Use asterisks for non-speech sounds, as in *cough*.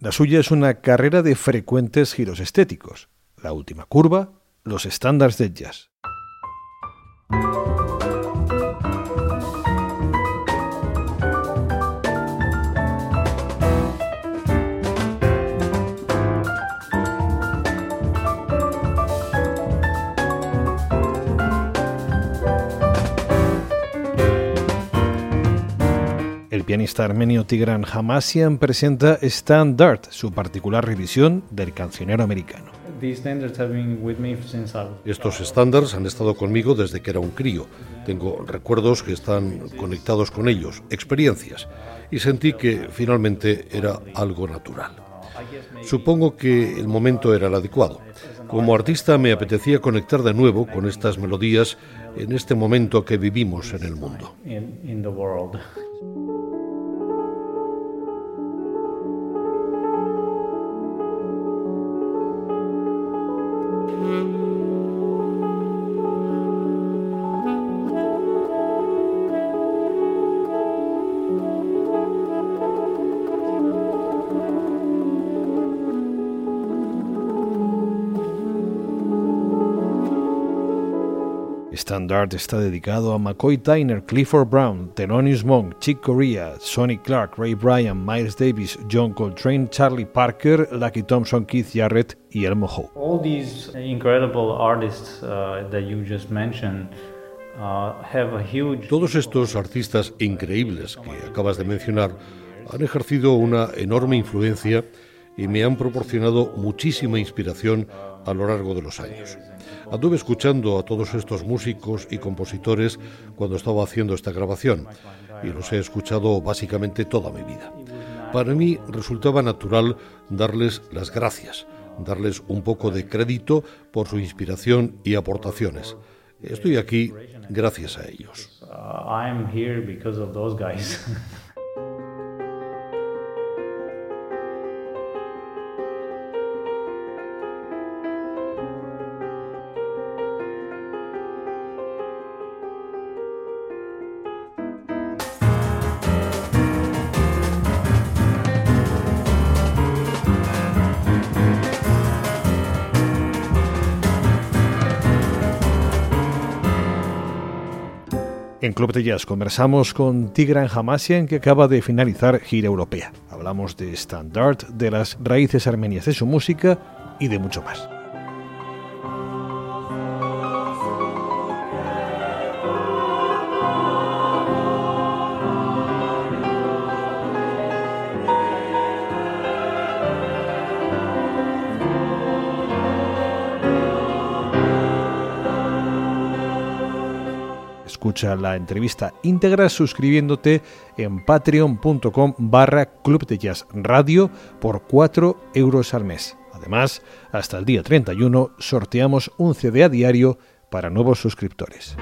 La suya es una carrera de frecuentes giros estéticos. La última curva, los estándares del jazz. Pianista armenio Tigran Hamasyan presenta Standard, su particular revisión del cancionero americano. Estos estándares han estado conmigo desde que era un crío. Tengo recuerdos que están conectados con ellos, experiencias, y sentí que finalmente era algo natural. Supongo que el momento era el adecuado. Como artista me apetecía conectar de nuevo con estas melodías en este momento que vivimos en el mundo. Mm-hmm. Standard está dedicado a McCoy Tyner, Clifford Brown, Thelonious Monk, Chick Corea, Sonny Clark, Ray Bryan, Miles Davis, John Coltrane, Charlie Parker, Lucky Thompson, Keith Jarrett y Elmo Howe. All these incredible artists uh, that you just mentioned uh, have a huge... Todos estos artistas increíbles que acabas de mencionar han ejercido una enorme influencia y me han proporcionado muchísima inspiración a lo largo de los años. Anduve escuchando a todos estos músicos y compositores cuando estaba haciendo esta grabación y los he escuchado básicamente toda mi vida. Para mí resultaba natural darles las gracias, darles un poco de crédito por su inspiración y aportaciones. Estoy aquí gracias a ellos. *laughs* En Club de Jazz conversamos con Tigran Hamasyan que acaba de finalizar gira europea. Hablamos de Standard, de las raíces armenias de su música y de mucho más. Escucha la entrevista íntegra suscribiéndote en patreon.com barra Club de Jazz Radio por 4 euros al mes. Además, hasta el día 31 sorteamos un CD a diario para nuevos suscriptores.